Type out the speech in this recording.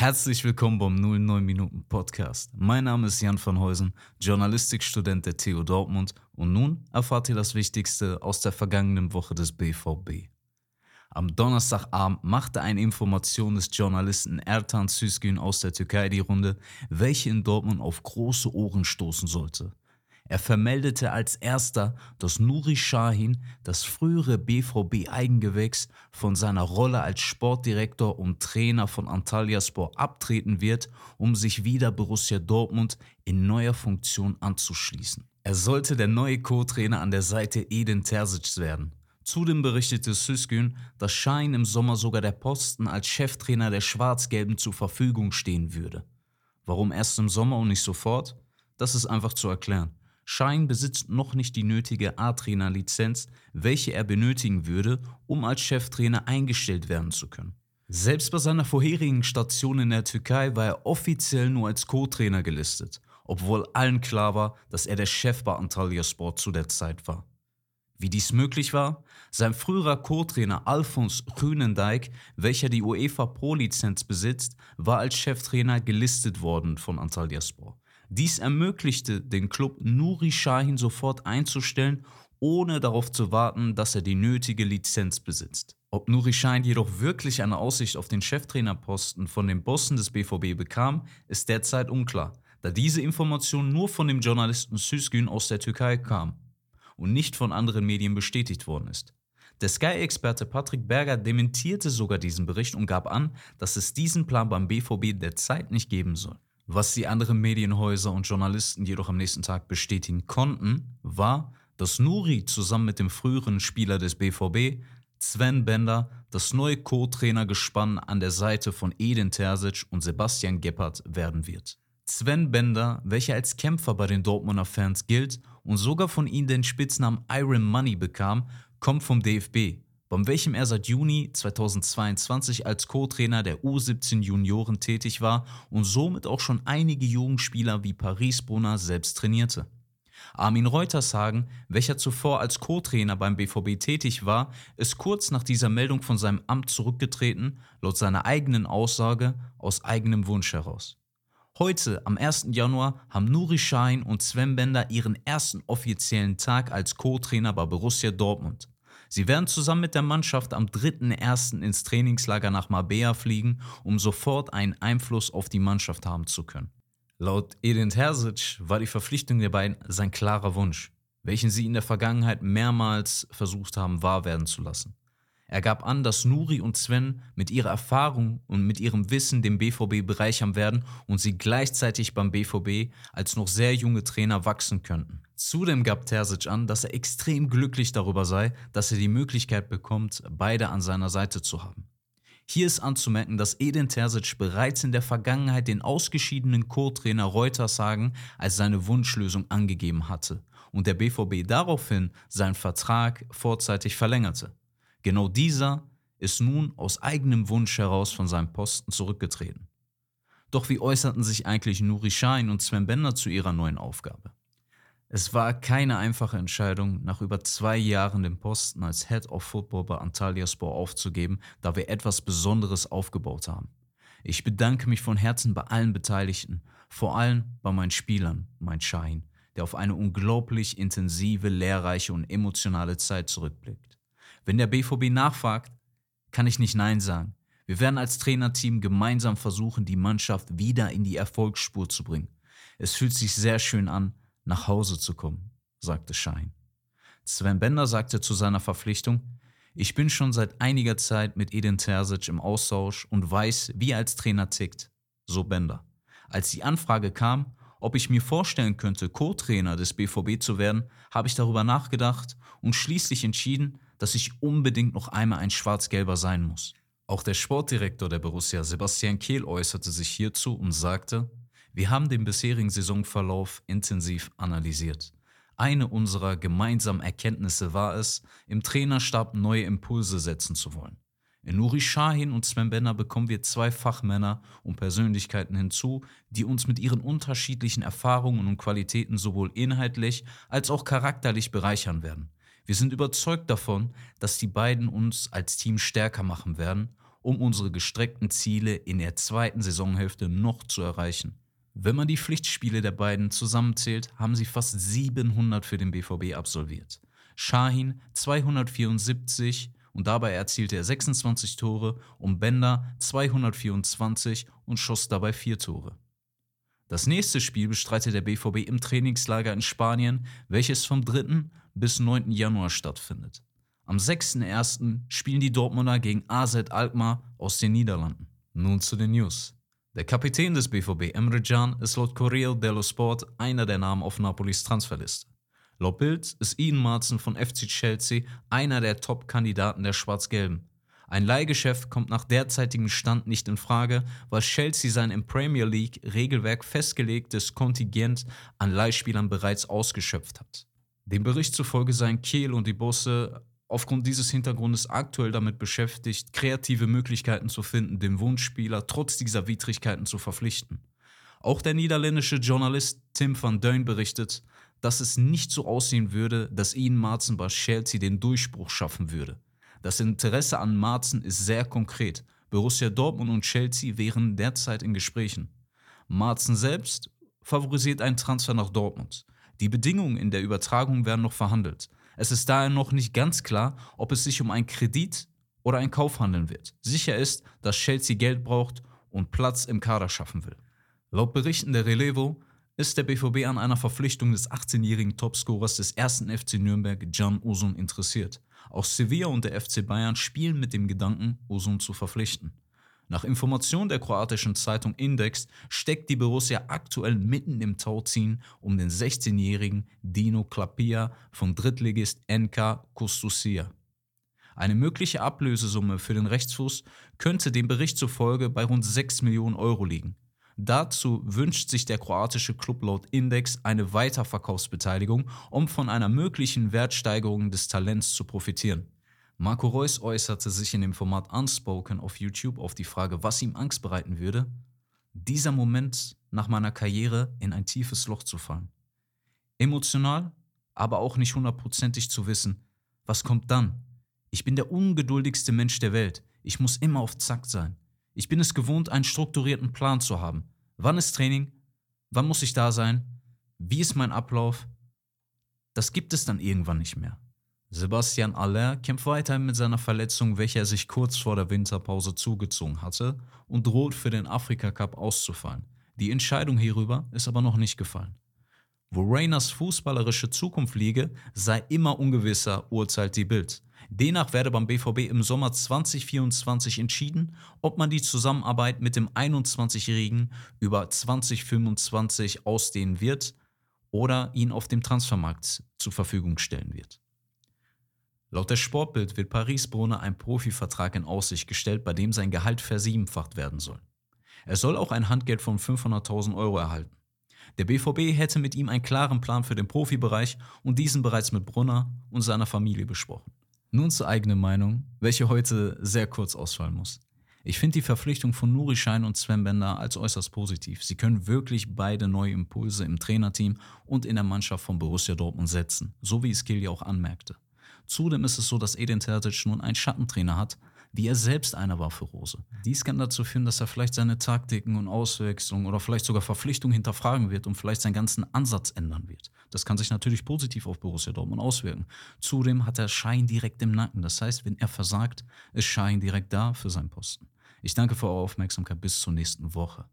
Herzlich willkommen beim 09 Minuten Podcast. Mein Name ist Jan van Heusen, Journalistikstudent der TU Dortmund und nun erfahrt ihr das Wichtigste aus der vergangenen Woche des BVB. Am Donnerstagabend machte eine Information des Journalisten Ertan Süsgün aus der Türkei die Runde, welche in Dortmund auf große Ohren stoßen sollte. Er vermeldete als erster, dass Nuri Shahin, das frühere BVB-Eigengewächs, von seiner Rolle als Sportdirektor und Trainer von Antalyaspor abtreten wird, um sich wieder Borussia Dortmund in neuer Funktion anzuschließen. Er sollte der neue Co-Trainer an der Seite Edin Terzic werden. Zudem berichtete Süskün, dass Shahin im Sommer sogar der Posten als Cheftrainer der Schwarz-Gelben zur Verfügung stehen würde. Warum erst im Sommer und nicht sofort? Das ist einfach zu erklären. Schein besitzt noch nicht die nötige A-Trainer-Lizenz, welche er benötigen würde, um als Cheftrainer eingestellt werden zu können. Selbst bei seiner vorherigen Station in der Türkei war er offiziell nur als Co-Trainer gelistet, obwohl allen klar war, dass er der Chef bei Antalya Sport zu der Zeit war. Wie dies möglich war? Sein früherer Co-Trainer Alfons Grünendijk, welcher die UEFA Pro-Lizenz besitzt, war als Cheftrainer gelistet worden von Antalya Sport. Dies ermöglichte den Club Nuri Shahin sofort einzustellen, ohne darauf zu warten, dass er die nötige Lizenz besitzt. Ob Nuri Shahin jedoch wirklich eine Aussicht auf den Cheftrainerposten von den Bossen des BVB bekam, ist derzeit unklar, da diese Information nur von dem Journalisten Süsgün aus der Türkei kam und nicht von anderen Medien bestätigt worden ist. Der Sky-Experte Patrick Berger dementierte sogar diesen Bericht und gab an, dass es diesen Plan beim BVB derzeit nicht geben soll. Was die anderen Medienhäuser und Journalisten jedoch am nächsten Tag bestätigen konnten, war, dass Nuri zusammen mit dem früheren Spieler des BVB, Sven Bender, das neue Co-Trainergespann an der Seite von Edin Terzic und Sebastian Gebhardt werden wird. Sven Bender, welcher als Kämpfer bei den Dortmunder Fans gilt und sogar von ihnen den Spitznamen Iron Money bekam, kommt vom DFB bei welchem er seit Juni 2022 als Co-Trainer der U17 Junioren tätig war und somit auch schon einige Jugendspieler wie Paris Brunner selbst trainierte. Armin Reutershagen, welcher zuvor als Co-Trainer beim BVB tätig war, ist kurz nach dieser Meldung von seinem Amt zurückgetreten, laut seiner eigenen Aussage aus eigenem Wunsch heraus. Heute, am 1. Januar, haben Nuri Schein und Sven Bender ihren ersten offiziellen Tag als Co-Trainer bei Borussia Dortmund. Sie werden zusammen mit der Mannschaft am 3.1. ins Trainingslager nach Marbella fliegen, um sofort einen Einfluss auf die Mannschaft haben zu können. Laut Edin Terzic war die Verpflichtung der beiden sein klarer Wunsch, welchen sie in der Vergangenheit mehrmals versucht haben wahr werden zu lassen. Er gab an, dass Nuri und Sven mit ihrer Erfahrung und mit ihrem Wissen den BVB bereichern werden und sie gleichzeitig beim BVB als noch sehr junge Trainer wachsen könnten. Zudem gab Terzic an, dass er extrem glücklich darüber sei, dass er die Möglichkeit bekommt, beide an seiner Seite zu haben. Hier ist anzumerken, dass Edin Terzic bereits in der Vergangenheit den ausgeschiedenen Co-Trainer Reutershagen als seine Wunschlösung angegeben hatte und der BVB daraufhin seinen Vertrag vorzeitig verlängerte. Genau dieser ist nun aus eigenem Wunsch heraus von seinem Posten zurückgetreten. Doch wie äußerten sich eigentlich Nuri Sahin und Sven Bender zu ihrer neuen Aufgabe? Es war keine einfache Entscheidung, nach über zwei Jahren den Posten als Head of Football bei Antalyaspor aufzugeben, da wir etwas Besonderes aufgebaut haben. Ich bedanke mich von Herzen bei allen Beteiligten, vor allem bei meinen Spielern, mein Schein, der auf eine unglaublich intensive, lehrreiche und emotionale Zeit zurückblickt. Wenn der BVB nachfragt, kann ich nicht Nein sagen. Wir werden als Trainerteam gemeinsam versuchen, die Mannschaft wieder in die Erfolgsspur zu bringen. Es fühlt sich sehr schön an, nach Hause zu kommen, sagte Schein. Sven Bender sagte zu seiner Verpflichtung, ich bin schon seit einiger Zeit mit Edin Terzic im Austausch und weiß, wie er als Trainer tickt. So Bender. Als die Anfrage kam, ob ich mir vorstellen könnte, Co-Trainer des BVB zu werden, habe ich darüber nachgedacht und schließlich entschieden, dass ich unbedingt noch einmal ein Schwarz-Gelber sein muss. Auch der Sportdirektor der Borussia, Sebastian Kehl, äußerte sich hierzu und sagte, wir haben den bisherigen Saisonverlauf intensiv analysiert. Eine unserer gemeinsamen Erkenntnisse war es, im Trainerstab neue Impulse setzen zu wollen. In Nuri Shahin und Sven Benner bekommen wir zwei Fachmänner und Persönlichkeiten hinzu, die uns mit ihren unterschiedlichen Erfahrungen und Qualitäten sowohl inhaltlich als auch charakterlich bereichern werden. Wir sind überzeugt davon, dass die beiden uns als Team stärker machen werden um unsere gestreckten Ziele in der zweiten Saisonhälfte noch zu erreichen. Wenn man die Pflichtspiele der beiden zusammenzählt, haben sie fast 700 für den BVB absolviert. Shahin 274 und dabei erzielte er 26 Tore und Bender 224 und schoss dabei 4 Tore. Das nächste Spiel bestreitet der BVB im Trainingslager in Spanien, welches vom 3. bis 9. Januar stattfindet. Am 6.1. spielen die Dortmunder gegen AZ Alkmaar aus den Niederlanden. Nun zu den News. Der Kapitän des BVB Emre Can ist laut Corriere dello Sport einer der Namen auf Napolis Transferliste. Laut Bild ist Ian Marzen von FC Chelsea einer der Top-Kandidaten der Schwarz-Gelben. Ein Leihgeschäft kommt nach derzeitigem Stand nicht in Frage, weil Chelsea sein im Premier League Regelwerk festgelegtes Kontingent an Leihspielern bereits ausgeschöpft hat. Dem Bericht zufolge seien Kehl und die Bosse aufgrund dieses Hintergrundes aktuell damit beschäftigt, kreative Möglichkeiten zu finden, den Wunschspieler trotz dieser Widrigkeiten zu verpflichten. Auch der niederländische Journalist Tim van Deun berichtet, dass es nicht so aussehen würde, dass Ian Marzen bei Chelsea den Durchbruch schaffen würde. Das Interesse an Marzen ist sehr konkret. Borussia Dortmund und Chelsea wären derzeit in Gesprächen. Marzen selbst favorisiert einen Transfer nach Dortmund. Die Bedingungen in der Übertragung werden noch verhandelt. Es ist daher noch nicht ganz klar, ob es sich um einen Kredit oder einen Kauf handeln wird. Sicher ist, dass Chelsea Geld braucht und Platz im Kader schaffen will. Laut Berichten der Relevo ist der BVB an einer Verpflichtung des 18-jährigen Topscorers des ersten FC Nürnberg, Can Usun, interessiert. Auch Sevilla und der FC Bayern spielen mit dem Gedanken, Usun zu verpflichten. Nach Information der kroatischen Zeitung Index steckt die Borussia aktuell mitten im Tauziehen um den 16-jährigen Dino Klapia von Drittligist NK Kustusia. Eine mögliche Ablösesumme für den Rechtsfuß könnte dem Bericht zufolge bei rund 6 Millionen Euro liegen. Dazu wünscht sich der kroatische Club laut Index eine Weiterverkaufsbeteiligung, um von einer möglichen Wertsteigerung des Talents zu profitieren. Marco Reus äußerte sich in dem Format Unspoken auf YouTube auf die Frage, was ihm Angst bereiten würde, dieser Moment nach meiner Karriere in ein tiefes Loch zu fallen. Emotional, aber auch nicht hundertprozentig zu wissen, was kommt dann? Ich bin der ungeduldigste Mensch der Welt. Ich muss immer auf Zack sein. Ich bin es gewohnt, einen strukturierten Plan zu haben. Wann ist Training? Wann muss ich da sein? Wie ist mein Ablauf? Das gibt es dann irgendwann nicht mehr. Sebastian Aller kämpft weiterhin mit seiner Verletzung, welche er sich kurz vor der Winterpause zugezogen hatte und droht für den Afrika Cup auszufallen. Die Entscheidung hierüber ist aber noch nicht gefallen. Wo Rainers fußballerische Zukunft liege, sei immer ungewisser, urteilt die Bild. Demnach werde beim BVB im Sommer 2024 entschieden, ob man die Zusammenarbeit mit dem 21-Jährigen über 2025 ausdehnen wird oder ihn auf dem Transfermarkt zur Verfügung stellen wird. Laut der Sportbild wird Paris Brunner ein Profivertrag in Aussicht gestellt, bei dem sein Gehalt versiebenfacht werden soll. Er soll auch ein Handgeld von 500.000 Euro erhalten. Der BVB hätte mit ihm einen klaren Plan für den Profibereich und diesen bereits mit Brunner und seiner Familie besprochen. Nun zur eigenen Meinung, welche heute sehr kurz ausfallen muss. Ich finde die Verpflichtung von Nuri Schein und Sven Bender als äußerst positiv. Sie können wirklich beide neue Impulse im Trainerteam und in der Mannschaft von Borussia Dortmund setzen, so wie es Kiel ja auch anmerkte. Zudem ist es so, dass Edin Terzic nun einen Schattentrainer hat, wie er selbst einer war für Rose. Dies kann dazu führen, dass er vielleicht seine Taktiken und Auswechslungen oder vielleicht sogar Verpflichtungen hinterfragen wird und vielleicht seinen ganzen Ansatz ändern wird. Das kann sich natürlich positiv auf Borussia Dortmund auswirken. Zudem hat er Schein direkt im Nacken. Das heißt, wenn er versagt, ist Schein direkt da für seinen Posten. Ich danke für eure Aufmerksamkeit. Bis zur nächsten Woche.